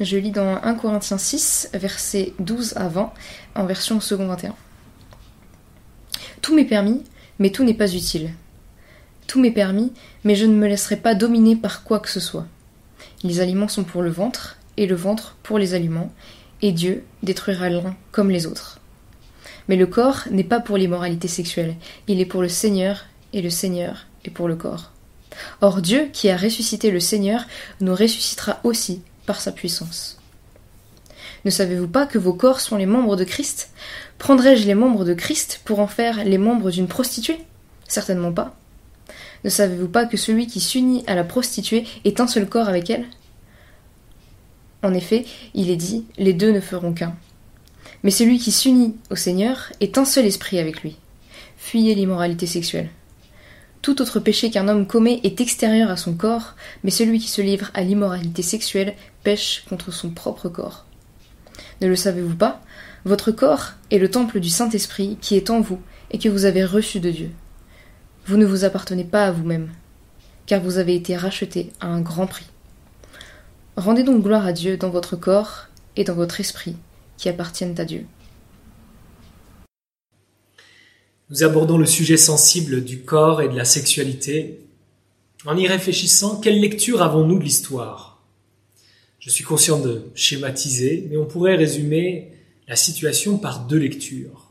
Je lis dans 1 Corinthiens 6, versets 12 à 20, en version second 21. Tout m'est permis, mais tout n'est pas utile. Tout m'est permis, mais je ne me laisserai pas dominer par quoi que ce soit. Les aliments sont pour le ventre, et le ventre pour les aliments, et Dieu détruira l'un comme les autres. Mais le corps n'est pas pour l'immoralité sexuelle, il est pour le Seigneur, et le Seigneur est pour le corps. Or Dieu, qui a ressuscité le Seigneur, nous ressuscitera aussi sa puissance. Ne savez-vous pas que vos corps sont les membres de Christ? Prendrais-je les membres de Christ pour en faire les membres d'une prostituée? Certainement pas. Ne savez-vous pas que celui qui s'unit à la prostituée est un seul corps avec elle? En effet, il est dit, les deux ne feront qu'un. Mais celui qui s'unit au Seigneur est un seul esprit avec lui. Fuyez l'immoralité sexuelle. Tout autre péché qu'un homme commet est extérieur à son corps, mais celui qui se livre à l'immoralité sexuelle pêche contre son propre corps. Ne le savez-vous pas? Votre corps est le temple du Saint-Esprit qui est en vous et que vous avez reçu de Dieu. Vous ne vous appartenez pas à vous-même, car vous avez été racheté à un grand prix. Rendez donc gloire à Dieu dans votre corps et dans votre esprit qui appartiennent à Dieu. Nous abordons le sujet sensible du corps et de la sexualité. En y réfléchissant, quelle lecture avons-nous de l'histoire? Je suis conscient de schématiser, mais on pourrait résumer la situation par deux lectures.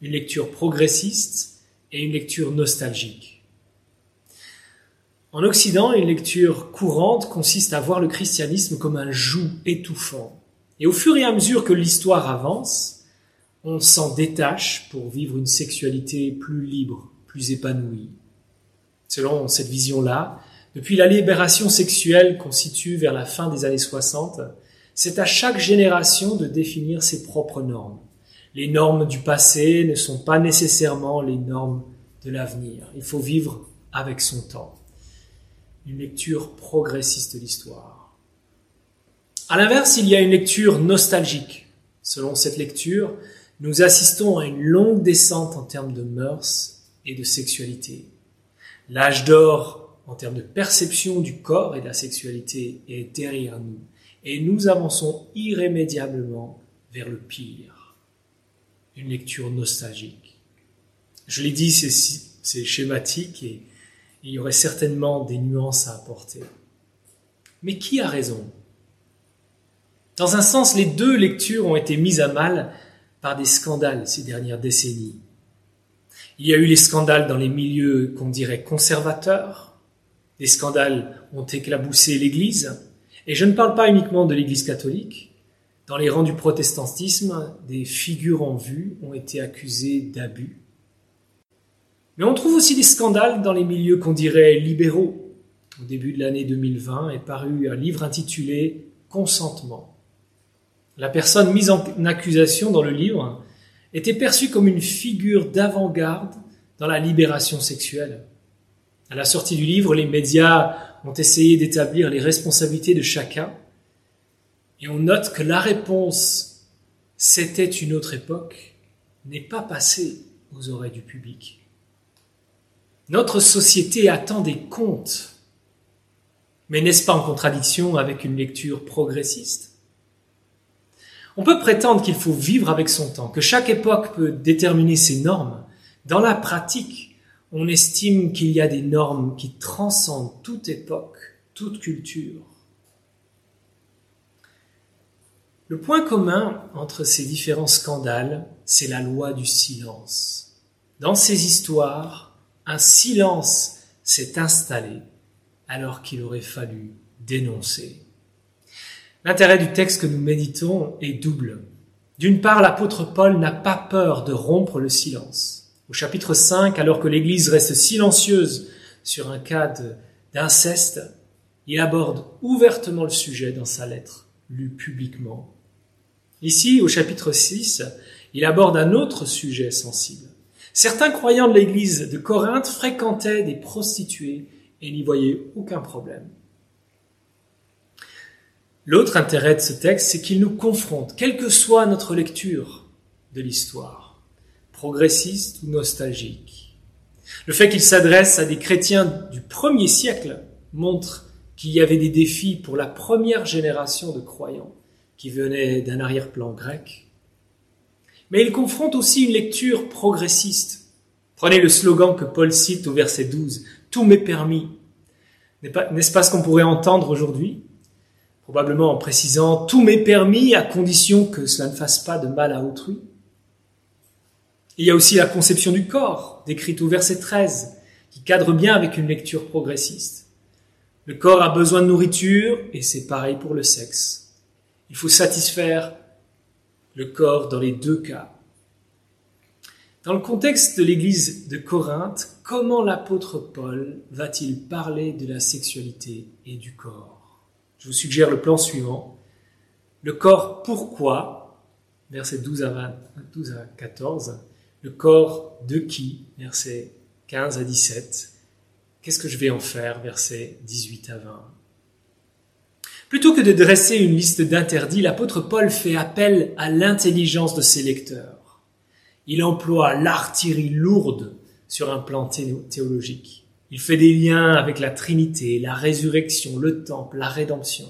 Une lecture progressiste et une lecture nostalgique. En Occident, une lecture courante consiste à voir le christianisme comme un joug étouffant. Et au fur et à mesure que l'histoire avance, on s'en détache pour vivre une sexualité plus libre, plus épanouie. Selon cette vision-là, depuis la libération sexuelle constitue vers la fin des années 60, c'est à chaque génération de définir ses propres normes. Les normes du passé ne sont pas nécessairement les normes de l'avenir. Il faut vivre avec son temps. Une lecture progressiste de l'histoire. À l'inverse, il y a une lecture nostalgique. Selon cette lecture, nous assistons à une longue descente en termes de mœurs et de sexualité. L'âge d'or en termes de perception du corps et de la sexualité est derrière nous et nous avançons irrémédiablement vers le pire. Une lecture nostalgique. Je l'ai dit, c'est schématique et il y aurait certainement des nuances à apporter. Mais qui a raison? Dans un sens, les deux lectures ont été mises à mal par des scandales ces dernières décennies. Il y a eu les scandales dans les milieux qu'on dirait conservateurs. Des scandales ont éclaboussé l'Église. Et je ne parle pas uniquement de l'Église catholique. Dans les rangs du protestantisme, des figures en vue ont été accusées d'abus. Mais on trouve aussi des scandales dans les milieux qu'on dirait libéraux. Au début de l'année 2020 est paru un livre intitulé Consentement la personne mise en accusation dans le livre était perçue comme une figure d'avant-garde dans la libération sexuelle. À la sortie du livre, les médias ont essayé d'établir les responsabilités de chacun et on note que la réponse c'était une autre époque n'est pas passée aux oreilles du public. Notre société attend des comptes, mais n'est-ce pas en contradiction avec une lecture progressiste? On peut prétendre qu'il faut vivre avec son temps, que chaque époque peut déterminer ses normes. Dans la pratique, on estime qu'il y a des normes qui transcendent toute époque, toute culture. Le point commun entre ces différents scandales, c'est la loi du silence. Dans ces histoires, un silence s'est installé alors qu'il aurait fallu dénoncer. L'intérêt du texte que nous méditons est double. D'une part, l'apôtre Paul n'a pas peur de rompre le silence. Au chapitre 5, alors que l'Église reste silencieuse sur un cas d'inceste, il aborde ouvertement le sujet dans sa lettre, lue publiquement. Ici, au chapitre 6, il aborde un autre sujet sensible. Certains croyants de l'Église de Corinthe fréquentaient des prostituées et n'y voyaient aucun problème. L'autre intérêt de ce texte, c'est qu'il nous confronte, quelle que soit notre lecture de l'histoire, progressiste ou nostalgique. Le fait qu'il s'adresse à des chrétiens du premier siècle montre qu'il y avait des défis pour la première génération de croyants qui venaient d'un arrière-plan grec. Mais il confronte aussi une lecture progressiste. Prenez le slogan que Paul cite au verset 12, Tout m'est permis. N'est-ce pas ce qu'on pourrait entendre aujourd'hui? Probablement en précisant, Tout m'est permis à condition que cela ne fasse pas de mal à autrui. Il y a aussi la conception du corps, décrite au verset 13, qui cadre bien avec une lecture progressiste. Le corps a besoin de nourriture et c'est pareil pour le sexe. Il faut satisfaire le corps dans les deux cas. Dans le contexte de l'église de Corinthe, comment l'apôtre Paul va-t-il parler de la sexualité et du corps? Je vous suggère le plan suivant. Le corps, pourquoi Versets 12 à, 12 à 14. Le corps de qui Versets 15 à 17. Qu'est-ce que je vais en faire Versets 18 à 20. Plutôt que de dresser une liste d'interdits, l'apôtre Paul fait appel à l'intelligence de ses lecteurs. Il emploie l'artillerie lourde sur un plan théologique. Il fait des liens avec la Trinité, la résurrection, le temple, la rédemption.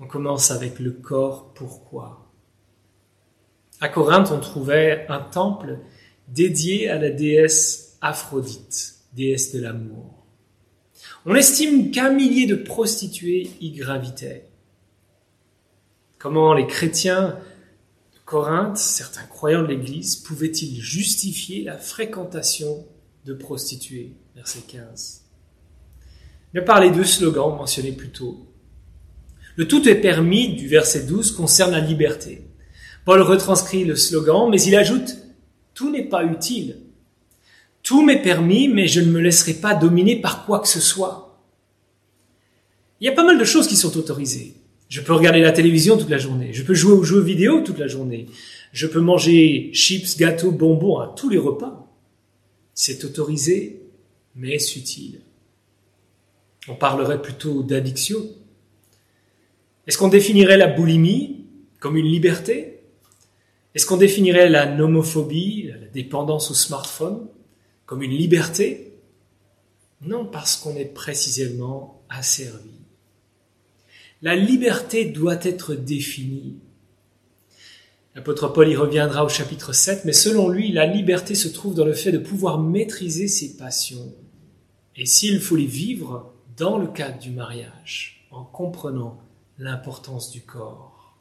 On commence avec le corps, pourquoi? À Corinthe, on trouvait un temple dédié à la déesse Aphrodite, déesse de l'amour. On estime qu'un millier de prostituées y gravitaient. Comment les chrétiens de Corinthe, certains croyants de l'Église, pouvaient-ils justifier la fréquentation de prostituées Verset 15. Mais par les deux slogans mentionnés plus tôt. Le tout est permis du verset 12 concerne la liberté. Paul retranscrit le slogan, mais il ajoute Tout n'est pas utile. Tout m'est permis, mais je ne me laisserai pas dominer par quoi que ce soit. Il y a pas mal de choses qui sont autorisées. Je peux regarder la télévision toute la journée. Je peux jouer aux jeux vidéo toute la journée. Je peux manger chips, gâteaux, bonbons à tous les repas. C'est autorisé, mais est utile? On parlerait plutôt d'addiction. Est-ce qu'on définirait la boulimie comme une liberté? Est-ce qu'on définirait la nomophobie, la dépendance au smartphone, comme une liberté? Non, parce qu'on est précisément asservi. La liberté doit être définie. L'apôtre Paul y reviendra au chapitre 7, mais selon lui, la liberté se trouve dans le fait de pouvoir maîtriser ses passions. Et s'il faut les vivre dans le cadre du mariage, en comprenant l'importance du corps.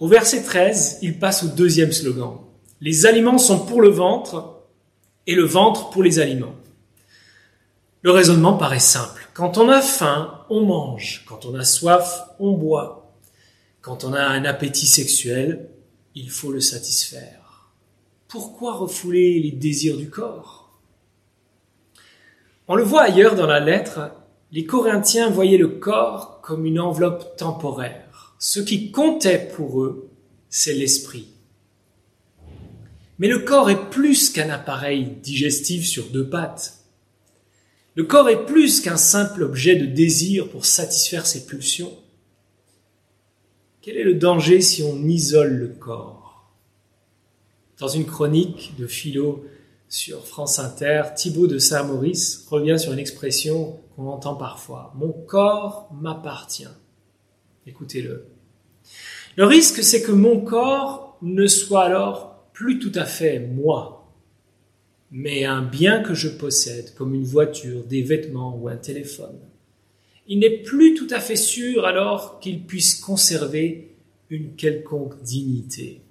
Au verset 13, il passe au deuxième slogan. Les aliments sont pour le ventre et le ventre pour les aliments. Le raisonnement paraît simple. Quand on a faim, on mange. Quand on a soif, on boit. Quand on a un appétit sexuel, il faut le satisfaire. Pourquoi refouler les désirs du corps? On le voit ailleurs dans la lettre, les Corinthiens voyaient le corps comme une enveloppe temporaire. Ce qui comptait pour eux, c'est l'esprit. Mais le corps est plus qu'un appareil digestif sur deux pattes. Le corps est plus qu'un simple objet de désir pour satisfaire ses pulsions. Quel est le danger si on isole le corps? Dans une chronique de philo sur France Inter, Thibaut de Saint-Maurice revient sur une expression qu'on entend parfois. Mon corps m'appartient. Écoutez-le. Le risque, c'est que mon corps ne soit alors plus tout à fait moi, mais un bien que je possède, comme une voiture, des vêtements ou un téléphone. Il n'est plus tout à fait sûr alors qu'il puisse conserver une quelconque dignité.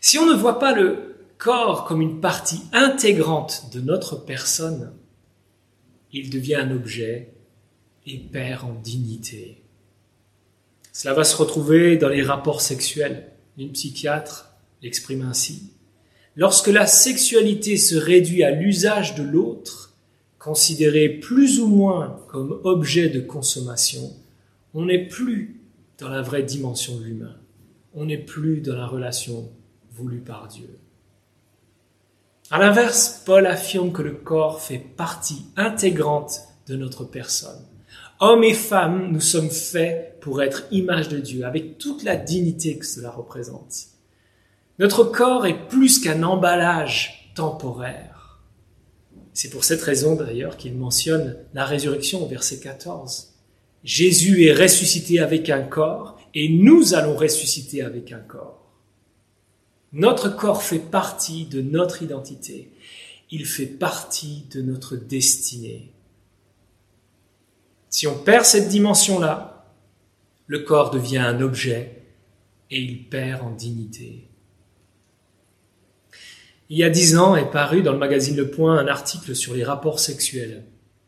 Si on ne voit pas le corps comme une partie intégrante de notre personne, il devient un objet et perd en dignité. Cela va se retrouver dans les rapports sexuels. Une psychiatre l'exprime ainsi. Lorsque la sexualité se réduit à l'usage de l'autre, considéré plus ou moins comme objet de consommation, on n'est plus dans la vraie dimension de l'humain. On n'est plus dans la relation voulue par Dieu. À l'inverse, Paul affirme que le corps fait partie intégrante de notre personne. Hommes et femmes, nous sommes faits pour être image de Dieu, avec toute la dignité que cela représente. Notre corps est plus qu'un emballage temporaire. C'est pour cette raison d'ailleurs qu'il mentionne la résurrection au verset 14. Jésus est ressuscité avec un corps et nous allons ressusciter avec un corps. Notre corps fait partie de notre identité. Il fait partie de notre destinée. Si on perd cette dimension-là, le corps devient un objet et il perd en dignité. Il y a dix ans est paru dans le magazine Le Point un article sur les rapports sexuels.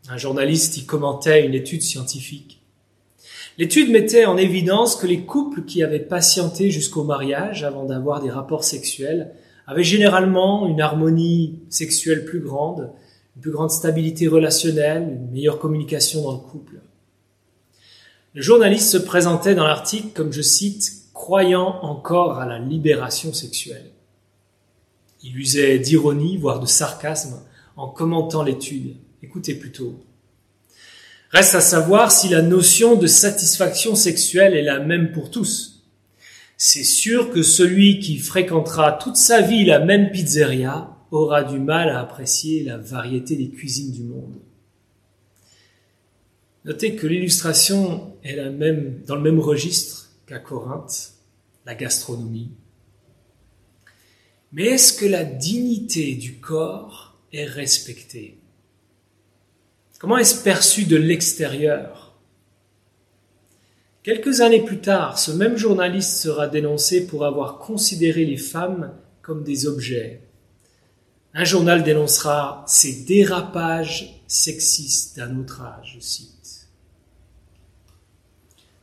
Un journaliste y commentait une étude scientifique. L'étude mettait en évidence que les couples qui avaient patienté jusqu'au mariage avant d'avoir des rapports sexuels avaient généralement une harmonie sexuelle plus grande, une plus grande stabilité relationnelle, une meilleure communication dans le couple. Le journaliste se présentait dans l'article comme, je cite, croyant encore à la libération sexuelle. Il usait d'ironie, voire de sarcasme, en commentant l'étude. Écoutez plutôt. Reste à savoir si la notion de satisfaction sexuelle est la même pour tous. C'est sûr que celui qui fréquentera toute sa vie la même pizzeria aura du mal à apprécier la variété des cuisines du monde. Notez que l'illustration est la même, dans le même registre qu'à Corinthe, la gastronomie. Mais est-ce que la dignité du corps est respectée? Comment est-ce perçu de l'extérieur? Quelques années plus tard, ce même journaliste sera dénoncé pour avoir considéré les femmes comme des objets. Un journal dénoncera ces dérapages sexistes d'un autre âge, aussi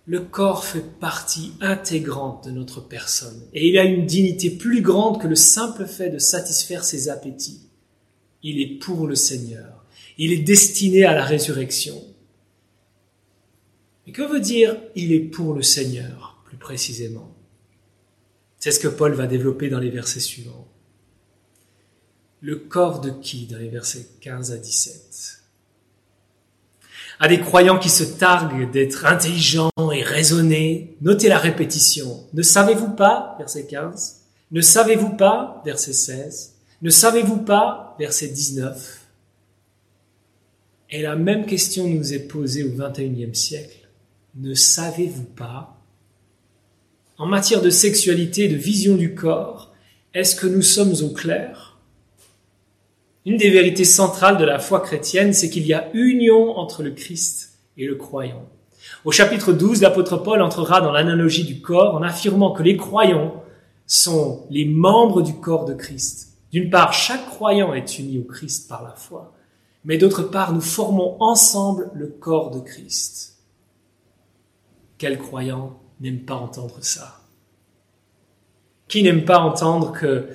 le corps fait partie intégrante de notre personne et il a une dignité plus grande que le simple fait de satisfaire ses appétits. Il est pour le Seigneur. Il est destiné à la résurrection. Mais que veut dire il est pour le Seigneur, plus précisément? C'est ce que Paul va développer dans les versets suivants. Le corps de qui? Dans les versets 15 à 17 à des croyants qui se targuent d'être intelligents et raisonnés. Notez la répétition. Ne savez-vous pas, verset 15, ne savez-vous pas, verset 16, ne savez-vous pas, verset 19. Et la même question nous est posée au XXIe siècle. Ne savez-vous pas? En matière de sexualité, de vision du corps, est-ce que nous sommes au clair? Une des vérités centrales de la foi chrétienne, c'est qu'il y a union entre le Christ et le croyant. Au chapitre 12, l'apôtre Paul entrera dans l'analogie du corps en affirmant que les croyants sont les membres du corps de Christ. D'une part, chaque croyant est uni au Christ par la foi, mais d'autre part, nous formons ensemble le corps de Christ. Quel croyant n'aime pas entendre ça? Qui n'aime pas entendre que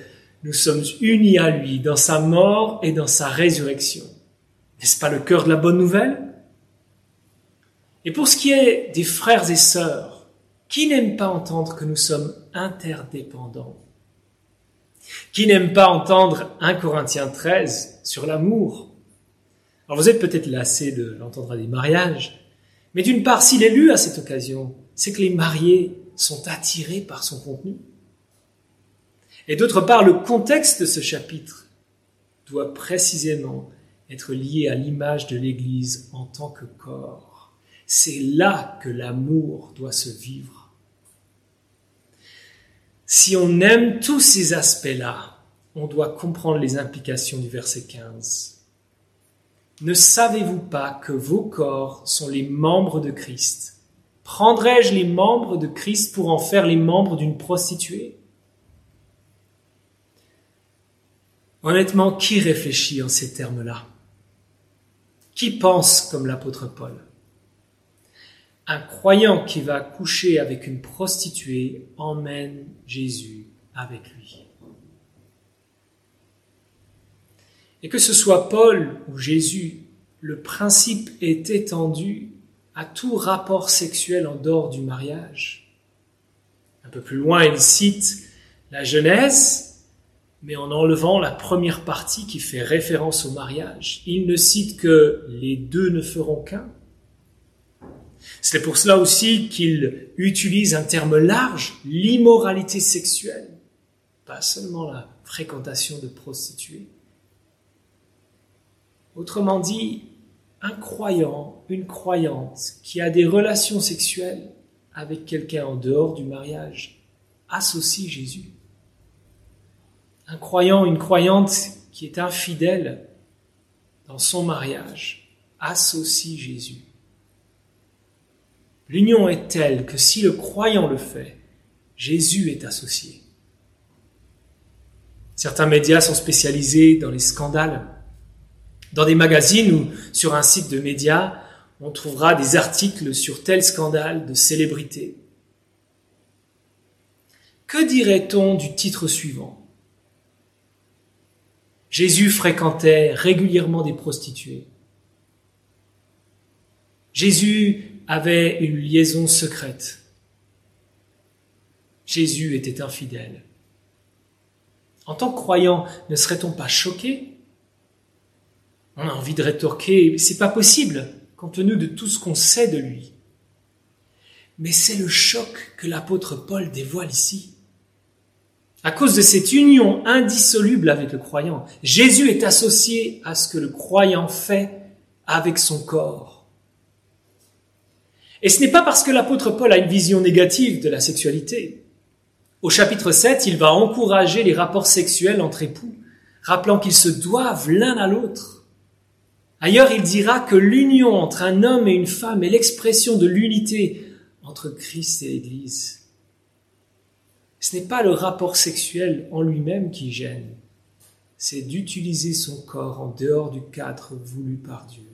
nous sommes unis à lui dans sa mort et dans sa résurrection. N'est-ce pas le cœur de la bonne nouvelle? Et pour ce qui est des frères et sœurs, qui n'aime pas entendre que nous sommes interdépendants? Qui n'aime pas entendre 1 Corinthiens 13 sur l'amour? Alors vous êtes peut-être lassé de l'entendre à des mariages, mais d'une part, s'il est lu à cette occasion, c'est que les mariés sont attirés par son contenu. Et d'autre part, le contexte de ce chapitre doit précisément être lié à l'image de l'Église en tant que corps. C'est là que l'amour doit se vivre. Si on aime tous ces aspects-là, on doit comprendre les implications du verset 15. Ne savez-vous pas que vos corps sont les membres de Christ? Prendrais-je les membres de Christ pour en faire les membres d'une prostituée? Honnêtement, qui réfléchit en ces termes-là? Qui pense comme l'apôtre Paul? Un croyant qui va coucher avec une prostituée emmène Jésus avec lui. Et que ce soit Paul ou Jésus, le principe est étendu à tout rapport sexuel en dehors du mariage. Un peu plus loin, il cite la Genèse, mais en enlevant la première partie qui fait référence au mariage. Il ne cite que les deux ne feront qu'un. C'est pour cela aussi qu'il utilise un terme large, l'immoralité sexuelle, pas seulement la fréquentation de prostituées. Autrement dit, un croyant, une croyante qui a des relations sexuelles avec quelqu'un en dehors du mariage associe Jésus. Un croyant, une croyante qui est infidèle dans son mariage associe Jésus. L'union est telle que si le croyant le fait, Jésus est associé. Certains médias sont spécialisés dans les scandales. Dans des magazines ou sur un site de médias, on trouvera des articles sur tel scandale de célébrité. Que dirait-on du titre suivant? Jésus fréquentait régulièrement des prostituées. Jésus avait une liaison secrète. Jésus était infidèle. En tant que croyant, ne serait-on pas choqué? On a envie de rétorquer, c'est pas possible, compte tenu de tout ce qu'on sait de lui. Mais c'est le choc que l'apôtre Paul dévoile ici. À cause de cette union indissoluble avec le croyant, Jésus est associé à ce que le croyant fait avec son corps. Et ce n'est pas parce que l'apôtre Paul a une vision négative de la sexualité. Au chapitre 7, il va encourager les rapports sexuels entre époux, rappelant qu'ils se doivent l'un à l'autre. Ailleurs, il dira que l'union entre un homme et une femme est l'expression de l'unité entre Christ et l'Église. Ce n'est pas le rapport sexuel en lui-même qui gêne, c'est d'utiliser son corps en dehors du cadre voulu par Dieu.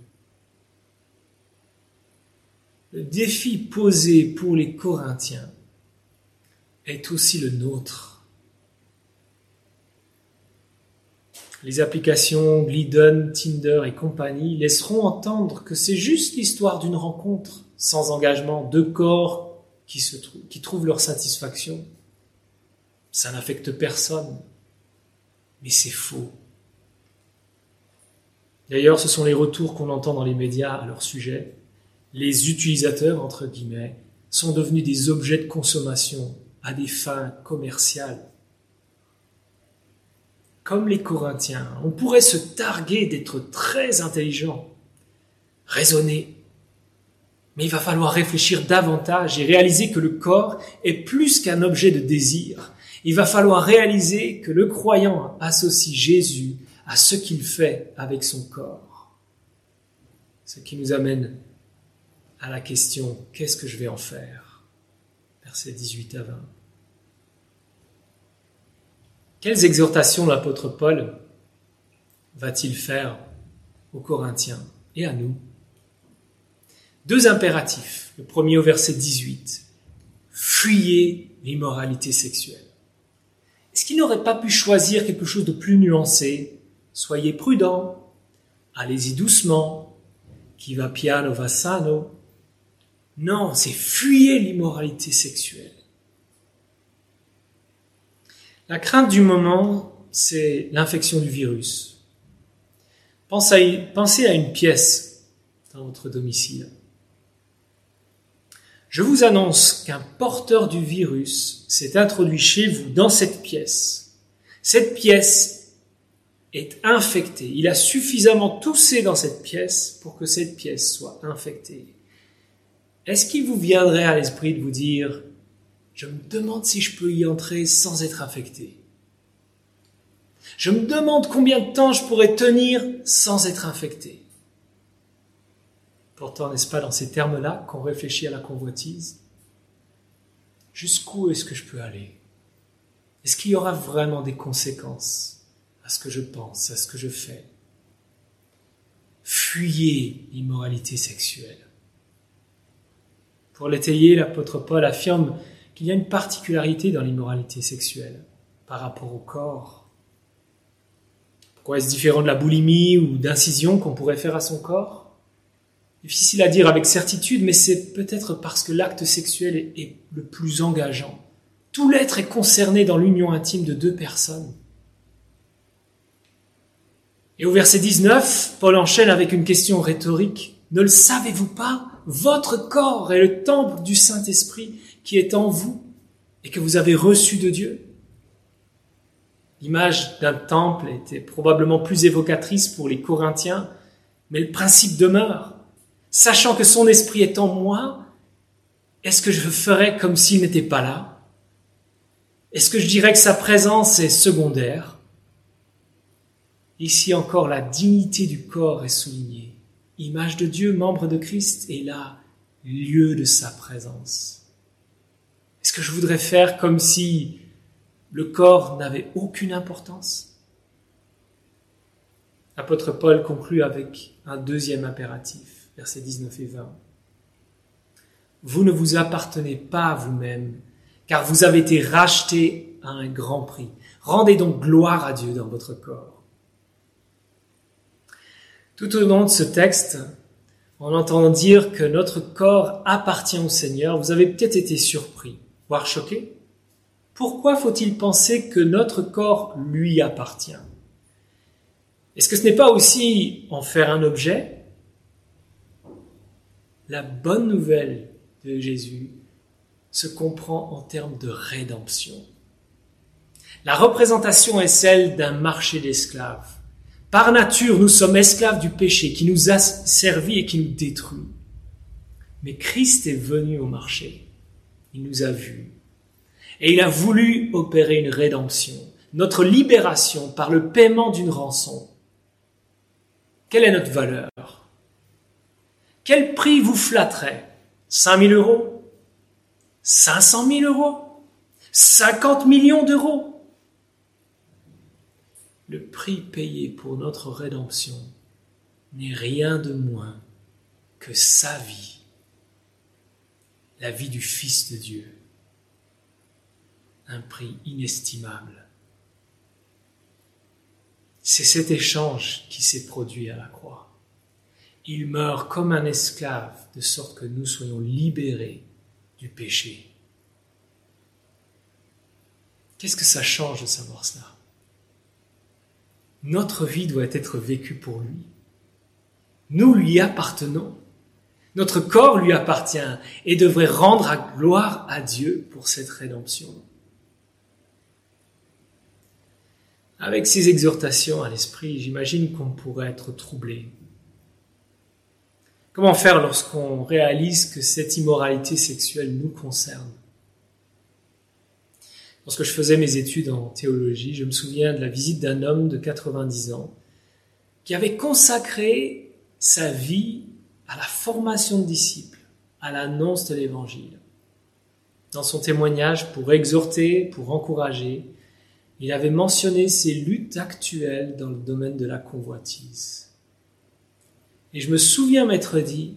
Le défi posé pour les Corinthiens est aussi le nôtre. Les applications Glidden, Tinder et compagnie laisseront entendre que c'est juste l'histoire d'une rencontre sans engagement, deux corps qui, qui trouvent leur satisfaction. Ça n'affecte personne, mais c'est faux. D'ailleurs, ce sont les retours qu'on entend dans les médias à leur sujet. Les utilisateurs, entre guillemets, sont devenus des objets de consommation à des fins commerciales. Comme les Corinthiens, on pourrait se targuer d'être très intelligent, raisonner. Mais il va falloir réfléchir davantage et réaliser que le corps est plus qu'un objet de désir. Il va falloir réaliser que le croyant associe Jésus à ce qu'il fait avec son corps. Ce qui nous amène à la question qu'est-ce que je vais en faire? Versets 18 à 20. Quelles exhortations l'apôtre Paul va-t-il faire aux Corinthiens et à nous? Deux impératifs. Le premier au verset 18. Fuyez l'immoralité sexuelle. Est-ce qu'il n'aurait pas pu choisir quelque chose de plus nuancé? Soyez prudents, allez-y doucement, qui va piano va sano, non, c'est fuyez l'immoralité sexuelle. La crainte du moment, c'est l'infection du virus. Pensez à une pièce dans votre domicile. Je vous annonce qu'un porteur du virus s'est introduit chez vous dans cette pièce. Cette pièce est infectée. Il a suffisamment toussé dans cette pièce pour que cette pièce soit infectée. Est-ce qu'il vous viendrait à l'esprit de vous dire, je me demande si je peux y entrer sans être infecté Je me demande combien de temps je pourrais tenir sans être infecté Pourtant, n'est-ce pas dans ces termes-là qu'on réfléchit à la convoitise? Jusqu'où est-ce que je peux aller? Est-ce qu'il y aura vraiment des conséquences à ce que je pense, à ce que je fais? Fuyez l'immoralité sexuelle. Pour l'étayer, l'apôtre Paul affirme qu'il y a une particularité dans l'immoralité sexuelle par rapport au corps. Pourquoi est-ce différent de la boulimie ou d'incision qu'on pourrait faire à son corps? Difficile à dire avec certitude, mais c'est peut-être parce que l'acte sexuel est, le plus engageant. Tout l'être est concerné dans l'union intime de deux personnes. Et au verset 19, Paul enchaîne avec une question rhétorique. Ne le savez-vous pas? Votre corps est le temple du Saint-Esprit qui est en vous et que vous avez reçu de Dieu. L'image d'un temple était probablement plus évocatrice pour les Corinthiens mais le principe demeure. Sachant que son esprit est en moi, est-ce que je ferais comme s'il n'était pas là? Est-ce que je dirais que sa présence est secondaire? Ici encore, la dignité du corps est soulignée. Image de Dieu, membre de Christ, est là, lieu de sa présence. Est-ce que je voudrais faire comme si le corps n'avait aucune importance? L'apôtre Paul conclut avec un deuxième impératif, versets 19 et 20. Vous ne vous appartenez pas à vous-même, car vous avez été rachetés à un grand prix. Rendez donc gloire à Dieu dans votre corps. Tout au long de ce texte, en entendant dire que notre corps appartient au Seigneur, vous avez peut-être été surpris, voire choqué. Pourquoi faut-il penser que notre corps lui appartient? Est-ce que ce n'est pas aussi en faire un objet? La bonne nouvelle de Jésus se comprend en termes de rédemption. La représentation est celle d'un marché d'esclaves. Par nature, nous sommes esclaves du péché qui nous a servi et qui nous détruit. Mais Christ est venu au marché. Il nous a vus. Et il a voulu opérer une rédemption, notre libération par le paiement d'une rançon. Quelle est notre valeur? Quel prix vous flatterait 5 000 euros? 500 000 euros? 50 millions d'euros? Le prix payé pour notre rédemption n'est rien de moins que sa vie, la vie du Fils de Dieu, un prix inestimable. C'est cet échange qui s'est produit à la croix. Il meurt comme un esclave, de sorte que nous soyons libérés du péché. Qu'est-ce que ça change de savoir cela? Notre vie doit être vécue pour lui. Nous lui appartenons. Notre corps lui appartient et devrait rendre gloire à Dieu pour cette rédemption. Avec ces exhortations à l'esprit, j'imagine qu'on pourrait être troublé Comment faire lorsqu'on réalise que cette immoralité sexuelle nous concerne? Lorsque je faisais mes études en théologie, je me souviens de la visite d'un homme de 90 ans qui avait consacré sa vie à la formation de disciples, à l'annonce de l'Évangile. Dans son témoignage, pour exhorter, pour encourager, il avait mentionné ses luttes actuelles dans le domaine de la convoitise. Et je me souviens m'être dit,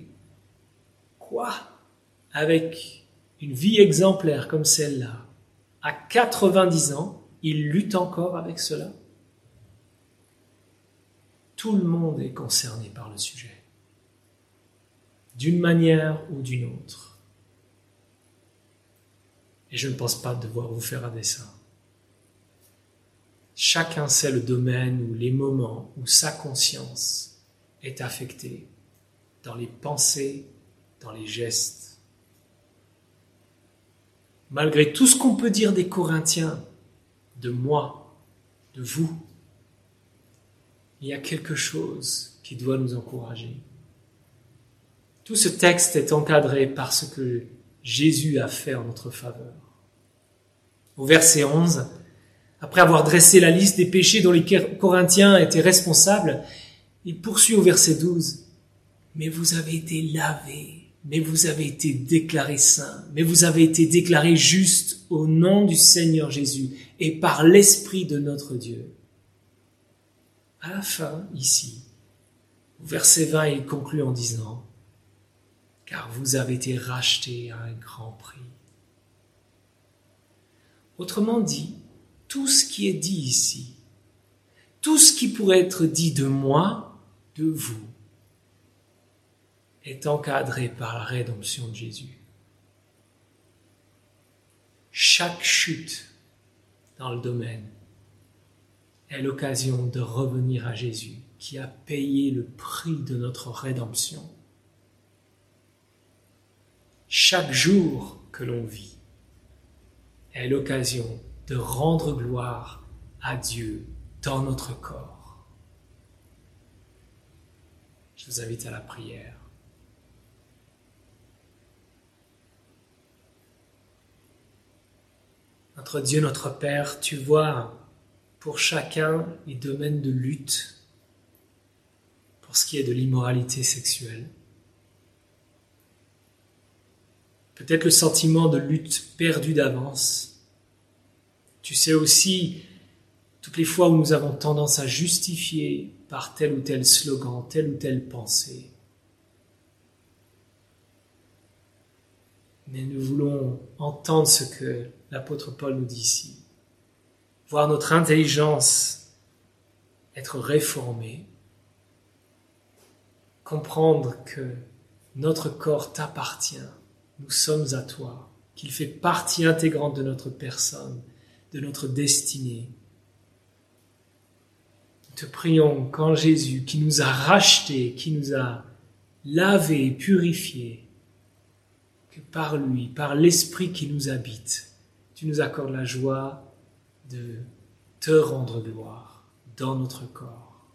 quoi? Avec une vie exemplaire comme celle-là, à 90 ans, il lutte encore avec cela? Tout le monde est concerné par le sujet, d'une manière ou d'une autre. Et je ne pense pas devoir vous faire un dessin. Chacun sait le domaine ou les moments où sa conscience est affecté dans les pensées, dans les gestes. Malgré tout ce qu'on peut dire des Corinthiens, de moi, de vous, il y a quelque chose qui doit nous encourager. Tout ce texte est encadré par ce que Jésus a fait en notre faveur. Au verset 11, après avoir dressé la liste des péchés dont les Corinthiens étaient responsables, il poursuit au verset 12. Mais vous avez été lavés, mais vous avez été déclarés saints, mais vous avez été déclarés justes au nom du Seigneur Jésus et par l'Esprit de notre Dieu. À la fin, ici, au verset 20, il conclut en disant, car vous avez été rachetés à un grand prix. Autrement dit, tout ce qui est dit ici, tout ce qui pourrait être dit de moi, de vous est encadré par la rédemption de Jésus. Chaque chute dans le domaine est l'occasion de revenir à Jésus qui a payé le prix de notre rédemption. Chaque jour que l'on vit est l'occasion de rendre gloire à Dieu dans notre corps. Je vous invite à la prière. Notre Dieu, notre Père, tu vois pour chacun les domaines de lutte pour ce qui est de l'immoralité sexuelle. Peut-être le sentiment de lutte perdue d'avance. Tu sais aussi toutes les fois où nous avons tendance à justifier par tel ou tel slogan, telle ou telle pensée. Mais nous voulons entendre ce que l'apôtre Paul nous dit ici. Voir notre intelligence être réformée. Comprendre que notre corps t'appartient. Nous sommes à toi. Qu'il fait partie intégrante de notre personne, de notre destinée te prions qu'en Jésus, qui nous a rachetés, qui nous a lavés, purifiés, que par lui, par l'Esprit qui nous habite, tu nous accordes la joie de te rendre gloire dans notre corps.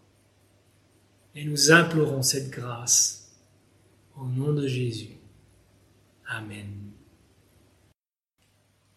Et nous implorons cette grâce au nom de Jésus. Amen.